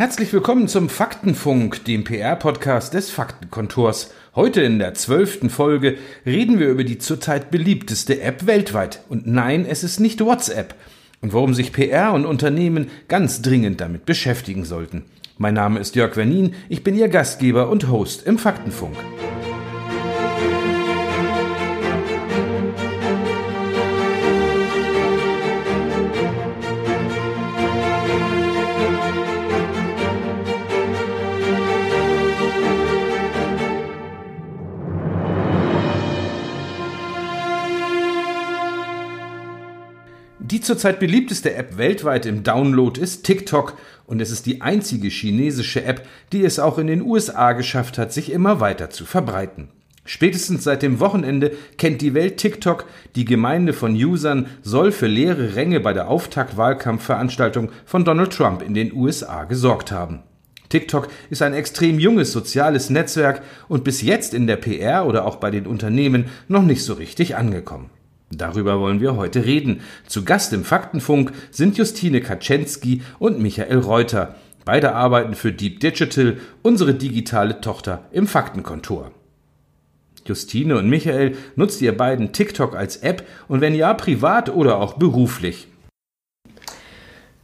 Herzlich willkommen zum Faktenfunk, dem PR-Podcast des Faktenkontors. Heute in der zwölften Folge reden wir über die zurzeit beliebteste App weltweit. Und nein, es ist nicht WhatsApp. Und warum sich PR und Unternehmen ganz dringend damit beschäftigen sollten. Mein Name ist Jörg Wernin, ich bin Ihr Gastgeber und Host im Faktenfunk. Die zurzeit beliebteste App weltweit im Download ist TikTok und es ist die einzige chinesische App, die es auch in den USA geschafft hat, sich immer weiter zu verbreiten. Spätestens seit dem Wochenende kennt die Welt TikTok. Die Gemeinde von Usern soll für leere Ränge bei der Auftaktwahlkampfveranstaltung von Donald Trump in den USA gesorgt haben. TikTok ist ein extrem junges soziales Netzwerk und bis jetzt in der PR oder auch bei den Unternehmen noch nicht so richtig angekommen. Darüber wollen wir heute reden. Zu Gast im Faktenfunk sind Justine Kaczynski und Michael Reuter. Beide arbeiten für Deep Digital, unsere digitale Tochter im Faktenkontor. Justine und Michael, nutzt ihr beiden TikTok als App und wenn ja, privat oder auch beruflich?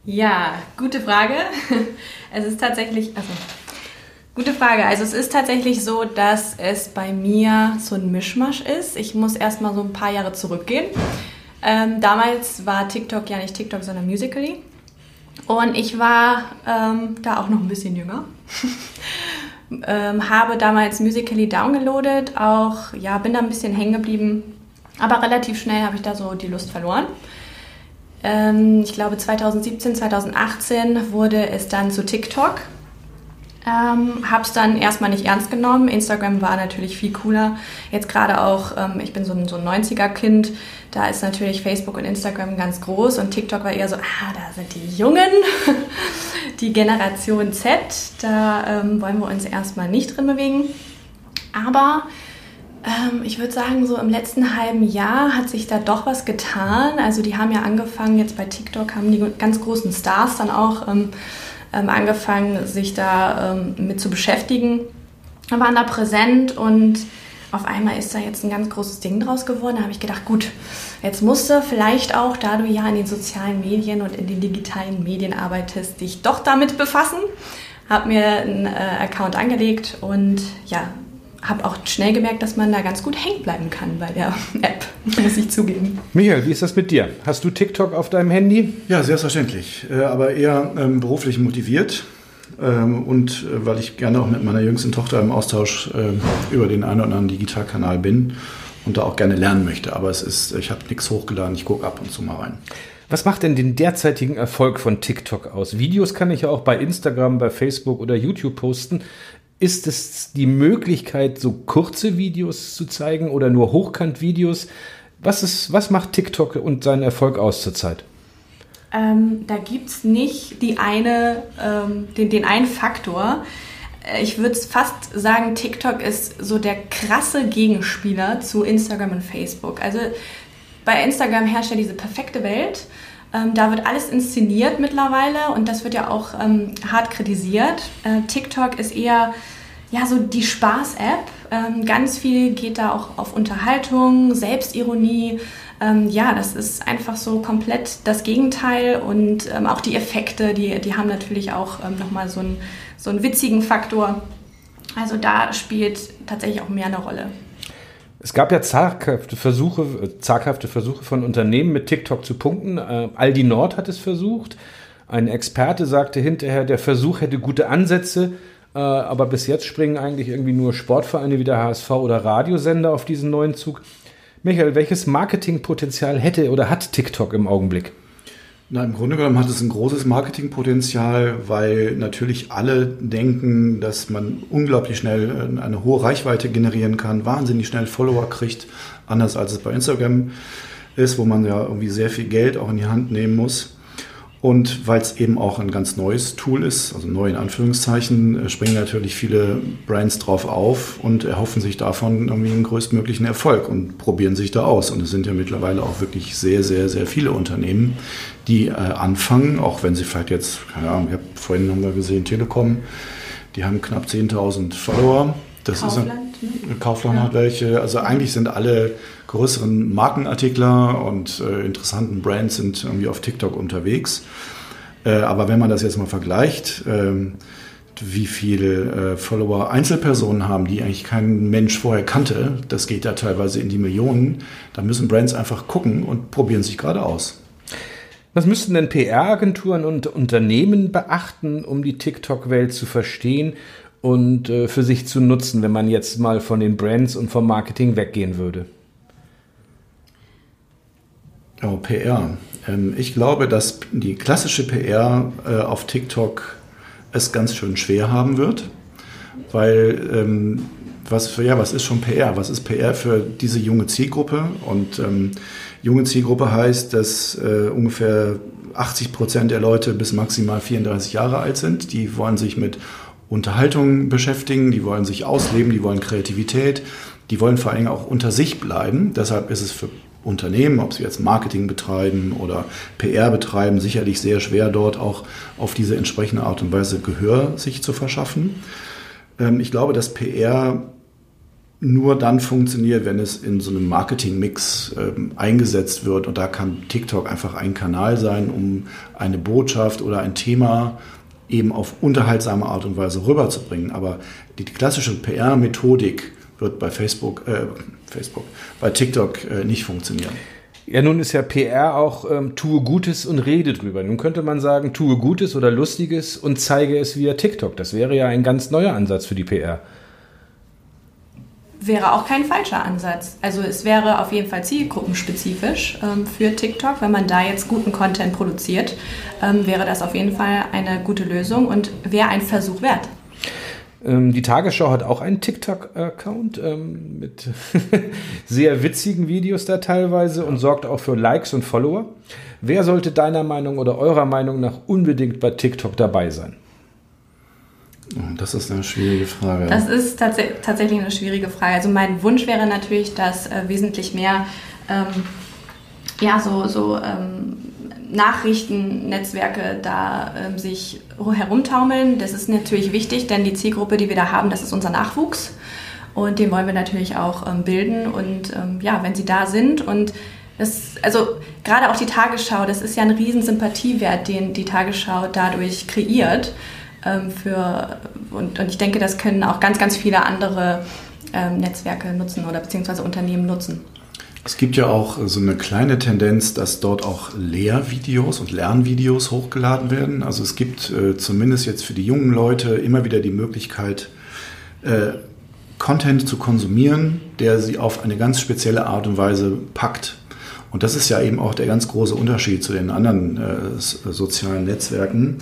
Ja, gute Frage. Es ist tatsächlich, also Gute Frage. Also es ist tatsächlich so, dass es bei mir so ein Mischmasch ist. Ich muss erstmal so ein paar Jahre zurückgehen. Ähm, damals war TikTok ja nicht TikTok, sondern Musically. Und ich war ähm, da auch noch ein bisschen jünger. ähm, habe damals Musically downgeloadet, auch, ja, bin da ein bisschen hängen geblieben. Aber relativ schnell habe ich da so die Lust verloren. Ähm, ich glaube 2017, 2018 wurde es dann zu TikTok. Ähm, habe es dann erstmal nicht ernst genommen. Instagram war natürlich viel cooler. Jetzt gerade auch, ähm, ich bin so ein, so ein 90er-Kind, da ist natürlich Facebook und Instagram ganz groß und TikTok war eher so, ah, da sind die Jungen, die Generation Z, da ähm, wollen wir uns erstmal nicht drin bewegen. Aber ähm, ich würde sagen, so im letzten halben Jahr hat sich da doch was getan. Also die haben ja angefangen, jetzt bei TikTok haben die ganz großen Stars dann auch ähm, angefangen, sich da ähm, mit zu beschäftigen, waren da präsent und auf einmal ist da jetzt ein ganz großes Ding draus geworden. Da habe ich gedacht, gut, jetzt musst du vielleicht auch, da du ja in den sozialen Medien und in den digitalen Medien arbeitest, dich doch damit befassen. Habe mir einen äh, Account angelegt und ja, habe auch schnell gemerkt, dass man da ganz gut hängen bleiben kann bei der App, muss ich zugeben. Michael, wie ist das mit dir? Hast du TikTok auf deinem Handy? Ja, selbstverständlich, äh, aber eher ähm, beruflich motiviert. Ähm, und äh, weil ich gerne auch mit meiner jüngsten Tochter im Austausch äh, über den einen oder anderen Digitalkanal bin und da auch gerne lernen möchte. Aber es ist, ich habe nichts hochgeladen, ich gucke ab und zu mal rein. Was macht denn den derzeitigen Erfolg von TikTok aus? Videos kann ich ja auch bei Instagram, bei Facebook oder YouTube posten. Ist es die Möglichkeit, so kurze Videos zu zeigen oder nur Hochkant-Videos? Was, ist, was macht TikTok und seinen Erfolg aus zurzeit? Ähm, da gibt es nicht die eine, ähm, den, den einen Faktor. Äh, ich würde fast sagen, TikTok ist so der krasse Gegenspieler zu Instagram und Facebook. Also bei Instagram herrscht ja diese perfekte Welt. Ähm, da wird alles inszeniert mittlerweile und das wird ja auch ähm, hart kritisiert. Äh, TikTok ist eher ja, so die Spaß-App. Ähm, ganz viel geht da auch auf Unterhaltung, Selbstironie. Ähm, ja, das ist einfach so komplett das Gegenteil und ähm, auch die Effekte, die, die haben natürlich auch ähm, nochmal so, ein, so einen witzigen Faktor. Also da spielt tatsächlich auch mehr eine Rolle. Es gab ja zaghafte Versuche, zaghafte Versuche von Unternehmen mit TikTok zu punkten. Äh, Aldi Nord hat es versucht. Ein Experte sagte hinterher, der Versuch hätte gute Ansätze, äh, aber bis jetzt springen eigentlich irgendwie nur Sportvereine wie der HSV oder Radiosender auf diesen neuen Zug. Michael, welches Marketingpotenzial hätte oder hat TikTok im Augenblick? Na, im Grunde genommen hat es ein großes Marketingpotenzial, weil natürlich alle denken, dass man unglaublich schnell äh, eine hohe Reichweite generieren kann, wahnsinnig schnell Follower kriegt, anders als es bei Instagram ist, wo man ja irgendwie sehr viel Geld auch in die Hand nehmen muss. Und weil es eben auch ein ganz neues Tool ist, also neu in Anführungszeichen, äh, springen natürlich viele Brands drauf auf und erhoffen sich davon irgendwie einen größtmöglichen Erfolg und probieren sich da aus. Und es sind ja mittlerweile auch wirklich sehr, sehr, sehr viele Unternehmen, die äh, anfangen, auch wenn sie vielleicht jetzt, keine Ahnung, hab, vorhin haben wir gesehen, Telekom, die haben knapp 10.000 Follower. Das Kaufland, ist ein, Kaufland ja. hat welche. Also eigentlich sind alle größeren Markenartikler und äh, interessanten Brands sind irgendwie auf TikTok unterwegs. Äh, aber wenn man das jetzt mal vergleicht, äh, wie viele äh, Follower Einzelpersonen haben, die eigentlich kein Mensch vorher kannte, das geht ja teilweise in die Millionen, da müssen Brands einfach gucken und probieren sich gerade aus. Was müssten denn PR-Agenturen und Unternehmen beachten, um die TikTok-Welt zu verstehen und äh, für sich zu nutzen, wenn man jetzt mal von den Brands und vom Marketing weggehen würde? Oh, PR. Ähm, ich glaube, dass die klassische PR äh, auf TikTok es ganz schön schwer haben wird, weil ähm, was, für, ja, was ist schon PR? Was ist PR für diese junge Zielgruppe? Und ähm, junge Zielgruppe heißt, dass äh, ungefähr 80 Prozent der Leute bis maximal 34 Jahre alt sind. Die wollen sich mit Unterhaltung beschäftigen, die wollen sich ausleben, die wollen Kreativität, die wollen vor allem auch unter sich bleiben. Deshalb ist es für Unternehmen, ob sie jetzt Marketing betreiben oder PR betreiben, sicherlich sehr schwer, dort auch auf diese entsprechende Art und Weise Gehör sich zu verschaffen. Ähm, ich glaube, dass PR nur dann funktioniert, wenn es in so einem Marketing-Mix ähm, eingesetzt wird. Und da kann TikTok einfach ein Kanal sein, um eine Botschaft oder ein Thema eben auf unterhaltsame Art und Weise rüberzubringen. Aber die klassische PR-Methodik wird bei Facebook, äh, Facebook, bei TikTok äh, nicht funktionieren. Ja, nun ist ja PR auch ähm, tue Gutes und rede drüber. Nun könnte man sagen, tue Gutes oder Lustiges und zeige es via TikTok. Das wäre ja ein ganz neuer Ansatz für die PR. Wäre auch kein falscher Ansatz. Also es wäre auf jeden Fall zielgruppenspezifisch ähm, für TikTok. Wenn man da jetzt guten Content produziert, ähm, wäre das auf jeden Fall eine gute Lösung und wäre ein Versuch wert. Ähm, die Tagesschau hat auch einen TikTok-Account ähm, mit sehr witzigen Videos da teilweise und sorgt auch für Likes und Follower. Wer sollte deiner Meinung oder eurer Meinung nach unbedingt bei TikTok dabei sein? Das ist eine schwierige Frage. Das ist tats tatsächlich eine schwierige Frage. Also mein Wunsch wäre natürlich, dass äh, wesentlich mehr ähm, ja, so, so ähm, Nachrichtennetzwerke da ähm, sich herumtaumeln. Das ist natürlich wichtig, denn die Zielgruppe, die wir da haben, das ist unser Nachwuchs. Und den wollen wir natürlich auch ähm, bilden. Und ähm, ja, wenn sie da sind und das, also gerade auch die Tagesschau, das ist ja ein riesen Sympathiewert, den die Tagesschau dadurch kreiert. Ähm, für, und, und ich denke, das können auch ganz, ganz viele andere ähm, Netzwerke nutzen oder beziehungsweise Unternehmen nutzen. Es gibt ja auch so eine kleine Tendenz, dass dort auch Lehrvideos und Lernvideos hochgeladen werden. Also es gibt äh, zumindest jetzt für die jungen Leute immer wieder die Möglichkeit, äh, Content zu konsumieren, der sie auf eine ganz spezielle Art und Weise packt. Und das ist ja eben auch der ganz große Unterschied zu den anderen äh, sozialen Netzwerken,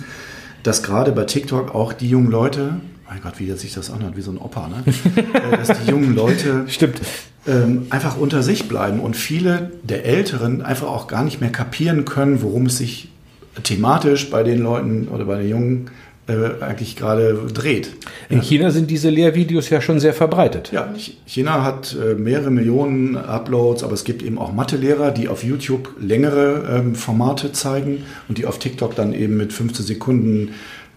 dass gerade bei TikTok auch die jungen Leute, mein Gott, wie sich das anhört, wie so ein Opa, ne? Äh, dass die jungen Leute Stimmt ähm, einfach unter sich bleiben und viele der Älteren einfach auch gar nicht mehr kapieren können, worum es sich thematisch bei den Leuten oder bei den Jungen äh, eigentlich gerade dreht. In China sind diese Lehrvideos ja schon sehr verbreitet. Ja, China hat äh, mehrere Millionen Uploads, aber es gibt eben auch Mathelehrer, die auf YouTube längere ähm, Formate zeigen und die auf TikTok dann eben mit 15 Sekunden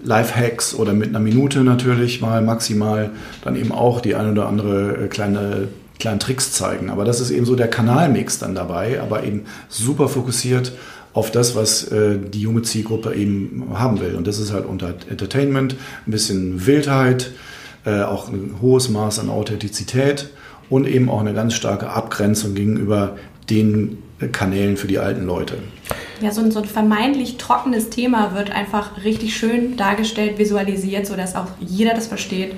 Live-Hacks oder mit einer Minute natürlich mal maximal dann eben auch die ein oder andere äh, kleine kleinen Tricks zeigen. Aber das ist eben so der Kanalmix dann dabei, aber eben super fokussiert auf das, was äh, die junge Zielgruppe eben haben will. Und das ist halt unter Entertainment, ein bisschen Wildheit, äh, auch ein hohes Maß an Authentizität und eben auch eine ganz starke Abgrenzung gegenüber den Kanälen für die alten Leute. Ja, so ein, so ein vermeintlich trockenes Thema wird einfach richtig schön dargestellt, visualisiert, sodass auch jeder das versteht.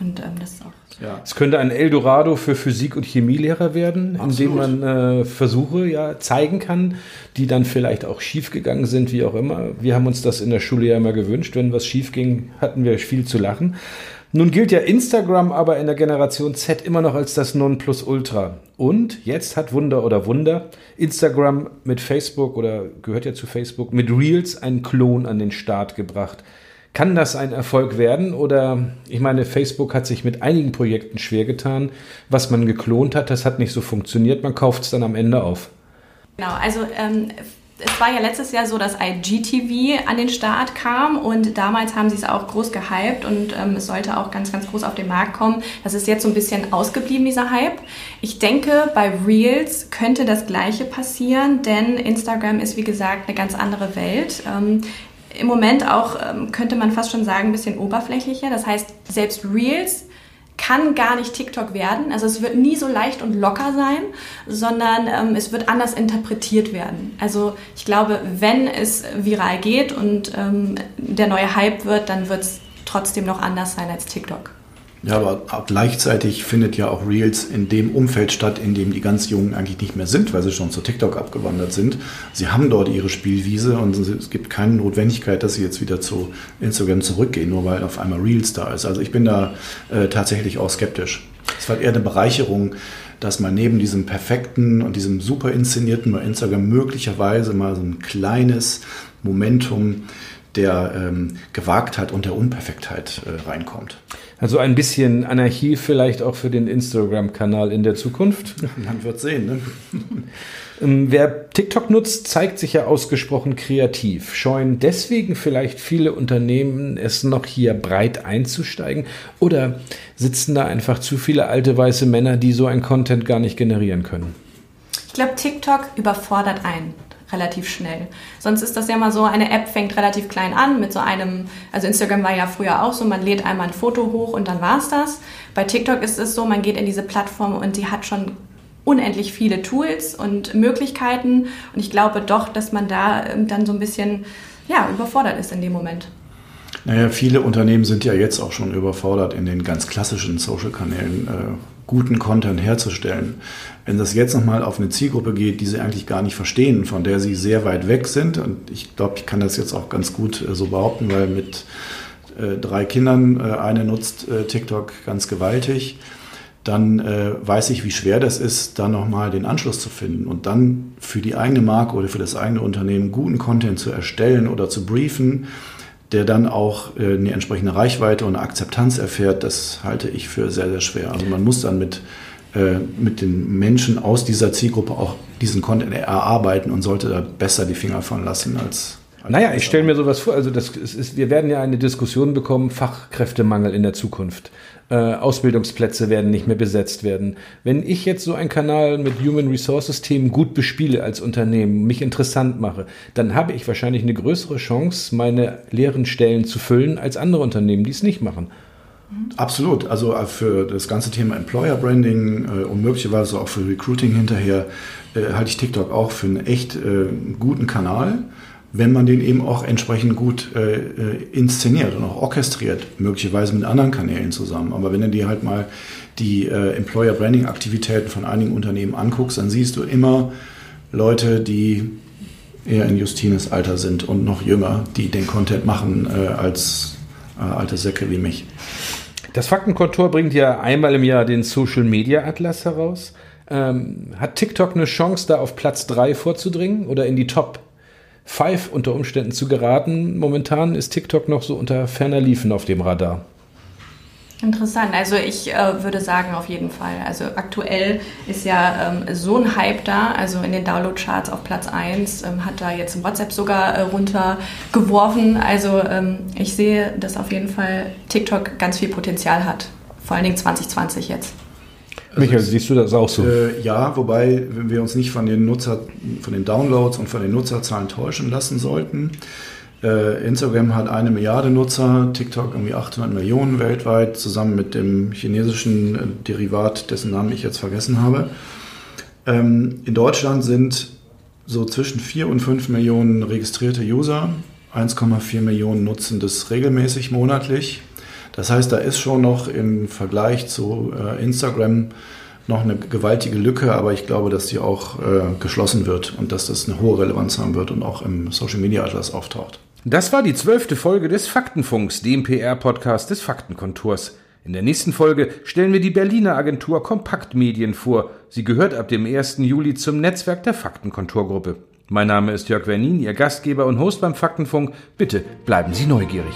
Und ähm, das ist auch Ja. Es könnte ein Eldorado für Physik- und Chemielehrer werden, Absolut. indem man äh, Versuche ja zeigen kann, die dann vielleicht auch schiefgegangen sind, wie auch immer. Wir haben uns das in der Schule ja immer gewünscht. Wenn was schief ging, hatten wir viel zu lachen. Nun gilt ja Instagram aber in der Generation Z immer noch als das Nonplusultra. Und jetzt hat Wunder oder Wunder Instagram mit Facebook oder gehört ja zu Facebook mit Reels einen Klon an den Start gebracht. Kann das ein Erfolg werden? Oder ich meine, Facebook hat sich mit einigen Projekten schwer getan. Was man geklont hat, das hat nicht so funktioniert. Man kauft es dann am Ende auf. Genau, also ähm, es war ja letztes Jahr so, dass IGTV an den Start kam und damals haben sie es auch groß gehypt und ähm, es sollte auch ganz, ganz groß auf den Markt kommen. Das ist jetzt so ein bisschen ausgeblieben, dieser Hype. Ich denke, bei Reels könnte das Gleiche passieren, denn Instagram ist, wie gesagt, eine ganz andere Welt. Ähm, Im Moment auch, ähm, könnte man fast schon sagen, ein bisschen oberflächlicher. Das heißt, selbst Reels kann gar nicht TikTok werden. Also es wird nie so leicht und locker sein, sondern ähm, es wird anders interpretiert werden. Also ich glaube, wenn es viral geht und ähm, der neue Hype wird, dann wird es trotzdem noch anders sein als TikTok. Ja, aber gleichzeitig findet ja auch Reels in dem Umfeld statt, in dem die ganz Jungen eigentlich nicht mehr sind, weil sie schon zu TikTok abgewandert sind. Sie haben dort ihre Spielwiese und es gibt keine Notwendigkeit, dass sie jetzt wieder zu Instagram zurückgehen, nur weil auf einmal Reels da ist. Also ich bin da äh, tatsächlich auch skeptisch. Es war eher eine Bereicherung, dass man neben diesem perfekten und diesem super inszenierten bei Instagram möglicherweise mal so ein kleines Momentum der ähm, Gewagtheit und der Unperfektheit äh, reinkommt. Also ein bisschen Anarchie vielleicht auch für den Instagram-Kanal in der Zukunft. Man wird sehen. Ne? Ähm, wer TikTok nutzt, zeigt sich ja ausgesprochen kreativ. Scheuen deswegen vielleicht viele Unternehmen es noch hier breit einzusteigen? Oder sitzen da einfach zu viele alte weiße Männer, die so ein Content gar nicht generieren können? Ich glaube, TikTok überfordert einen relativ schnell. Sonst ist das ja mal so, eine App fängt relativ klein an mit so einem, also Instagram war ja früher auch so, man lädt einmal ein Foto hoch und dann war es das. Bei TikTok ist es so, man geht in diese Plattform und sie hat schon unendlich viele Tools und Möglichkeiten und ich glaube doch, dass man da ähm, dann so ein bisschen ja, überfordert ist in dem Moment. Naja, viele Unternehmen sind ja jetzt auch schon überfordert, in den ganz klassischen Social-Kanälen äh, guten Content herzustellen. Wenn das jetzt nochmal auf eine Zielgruppe geht, die sie eigentlich gar nicht verstehen, von der sie sehr weit weg sind, und ich glaube, ich kann das jetzt auch ganz gut äh, so behaupten, weil mit äh, drei Kindern, äh, eine nutzt äh, TikTok ganz gewaltig, dann äh, weiß ich, wie schwer das ist, da nochmal den Anschluss zu finden und dann für die eigene Marke oder für das eigene Unternehmen guten Content zu erstellen oder zu briefen, der dann auch äh, eine entsprechende Reichweite und eine Akzeptanz erfährt, das halte ich für sehr, sehr schwer. Also man muss dann mit, äh, mit den Menschen aus dieser Zielgruppe auch diesen Content erarbeiten und sollte da besser die Finger von lassen als naja, ich stelle mir sowas vor, also das ist, wir werden ja eine Diskussion bekommen, Fachkräftemangel in der Zukunft. Äh, Ausbildungsplätze werden nicht mehr besetzt werden. Wenn ich jetzt so einen Kanal mit Human Resources Themen gut bespiele als Unternehmen, mich interessant mache, dann habe ich wahrscheinlich eine größere Chance, meine leeren Stellen zu füllen, als andere Unternehmen, die es nicht machen. Absolut. Also äh, für das ganze Thema Employer Branding äh, und möglicherweise auch für Recruiting hinterher halte ich TikTok auch für einen echt guten Kanal wenn man den eben auch entsprechend gut äh, äh, inszeniert und auch orchestriert, möglicherweise mit anderen Kanälen zusammen. Aber wenn du dir halt mal die äh, Employer Branding Aktivitäten von einigen Unternehmen anguckst, dann siehst du immer Leute, die eher in Justines Alter sind und noch jünger, die den Content machen äh, als äh, alte Säcke wie mich. Das Faktenkontor bringt ja einmal im Jahr den Social Media Atlas heraus. Ähm, hat TikTok eine Chance, da auf Platz 3 vorzudringen oder in die Top Five unter Umständen zu geraten. Momentan ist TikTok noch so unter ferner Liefen auf dem Radar. Interessant. Also ich äh, würde sagen auf jeden Fall. Also aktuell ist ja ähm, so ein Hype da. Also in den Download-Charts auf Platz 1 ähm, hat da jetzt WhatsApp sogar äh, runtergeworfen. Also ähm, ich sehe, dass auf jeden Fall TikTok ganz viel Potenzial hat. Vor allen Dingen 2020 jetzt. Michael, also, siehst du das auch so? Äh, ja, wobei wir uns nicht von den Nutzer, von den Downloads und von den Nutzerzahlen täuschen lassen sollten. Äh, Instagram hat eine Milliarde Nutzer, TikTok irgendwie 800 Millionen weltweit, zusammen mit dem chinesischen äh, Derivat, dessen Namen ich jetzt vergessen habe. Ähm, in Deutschland sind so zwischen 4 und 5 Millionen registrierte User, 1,4 Millionen nutzen das regelmäßig monatlich. Das heißt, da ist schon noch im Vergleich zu äh, Instagram noch eine gewaltige Lücke, aber ich glaube, dass die auch äh, geschlossen wird und dass das eine hohe Relevanz haben wird und auch im Social Media Atlas auftaucht. Das war die zwölfte Folge des Faktenfunks, dem PR-Podcast des Faktenkontors. In der nächsten Folge stellen wir die Berliner Agentur Kompaktmedien vor. Sie gehört ab dem 1. Juli zum Netzwerk der Faktenkontorgruppe. Mein Name ist Jörg Wernin, Ihr Gastgeber und Host beim Faktenfunk. Bitte bleiben Sie neugierig.